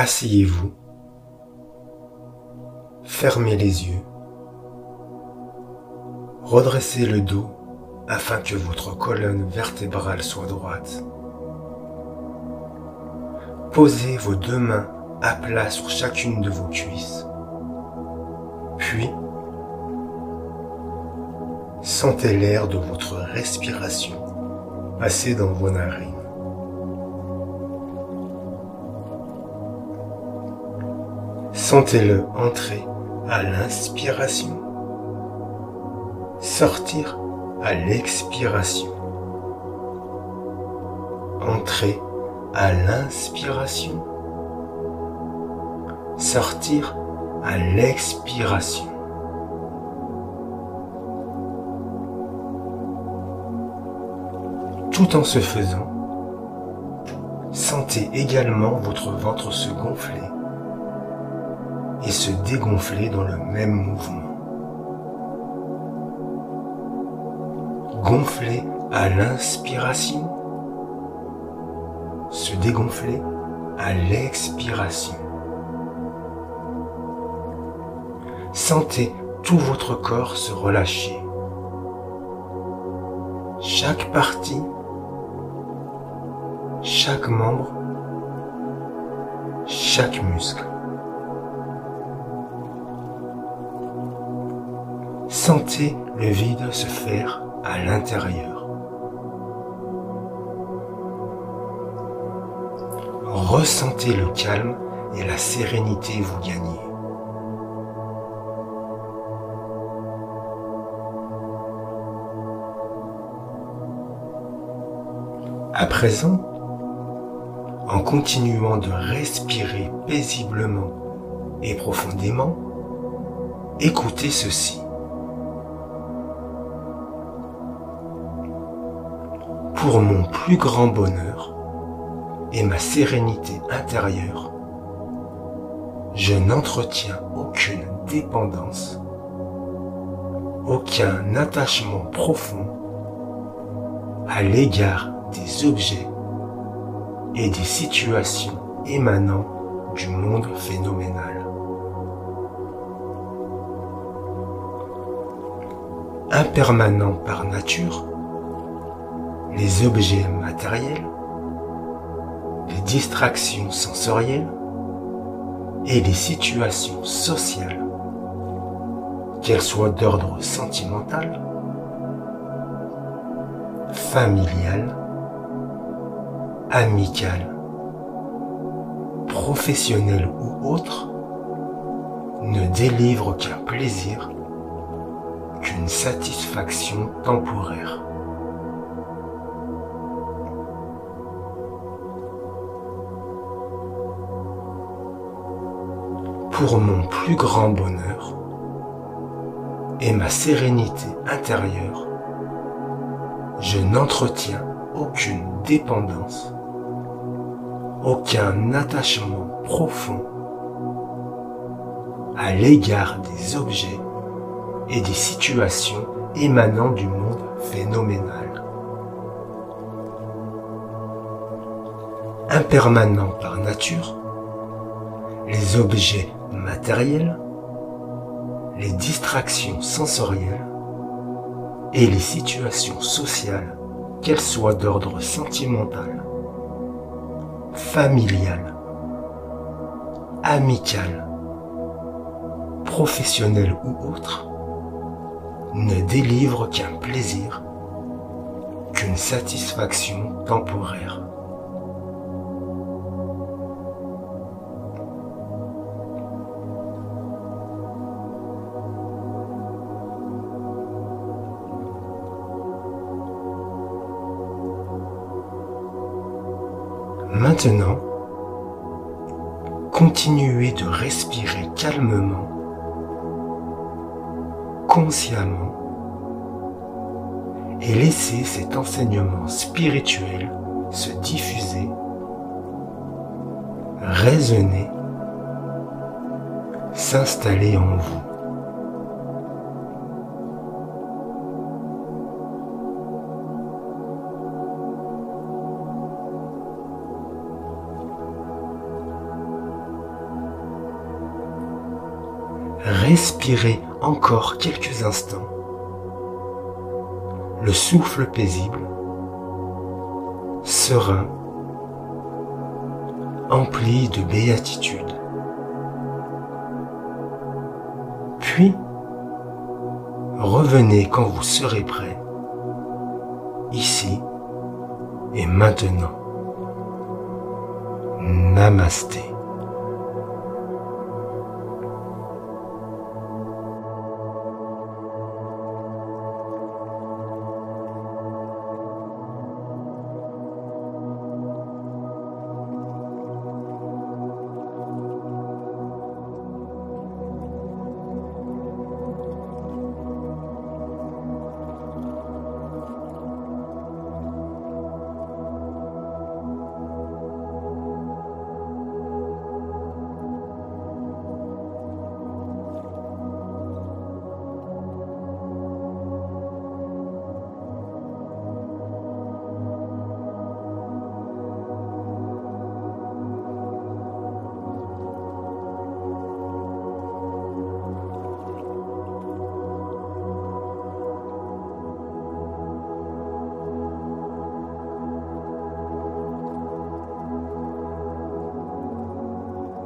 Asseyez-vous. Fermez les yeux. Redressez le dos afin que votre colonne vertébrale soit droite. Posez vos deux mains à plat sur chacune de vos cuisses. Puis, sentez l'air de votre respiration passer dans vos narines. Sentez-le entrer à l'inspiration, sortir à l'expiration. Entrer à l'inspiration, sortir à l'expiration. Tout en se faisant, sentez également votre ventre se gonfler et se dégonfler dans le même mouvement. Gonfler à l'inspiration, se dégonfler à l'expiration. Sentez tout votre corps se relâcher. Chaque partie, chaque membre, chaque muscle. Sentez le vide se faire à l'intérieur. Ressentez le calme et la sérénité vous gagner. À présent, en continuant de respirer paisiblement et profondément, écoutez ceci. Pour mon plus grand bonheur et ma sérénité intérieure, je n'entretiens aucune dépendance, aucun attachement profond à l'égard des objets et des situations émanant du monde phénoménal. Impermanent par nature, les objets matériels, les distractions sensorielles et les situations sociales, qu'elles soient d'ordre sentimental, familial, amical, professionnel ou autre, ne délivre qu'un plaisir, qu'une satisfaction temporaire. Pour mon plus grand bonheur et ma sérénité intérieure, je n'entretiens aucune dépendance aucun attachement profond à l'égard des objets et des situations émanant du monde phénoménal. Impermanent par nature, les objets matériels, les distractions sensorielles et les situations sociales, qu'elles soient d'ordre sentimental, familial, amical, professionnel ou autre, ne délivre qu'un plaisir, qu'une satisfaction temporaire. Maintenant, continuez de respirer calmement, consciemment, et laissez cet enseignement spirituel se diffuser, résonner, s'installer en vous. Respirez encore quelques instants. Le souffle paisible, serein, empli de béatitude. Puis, revenez quand vous serez prêt, ici et maintenant. Namasté.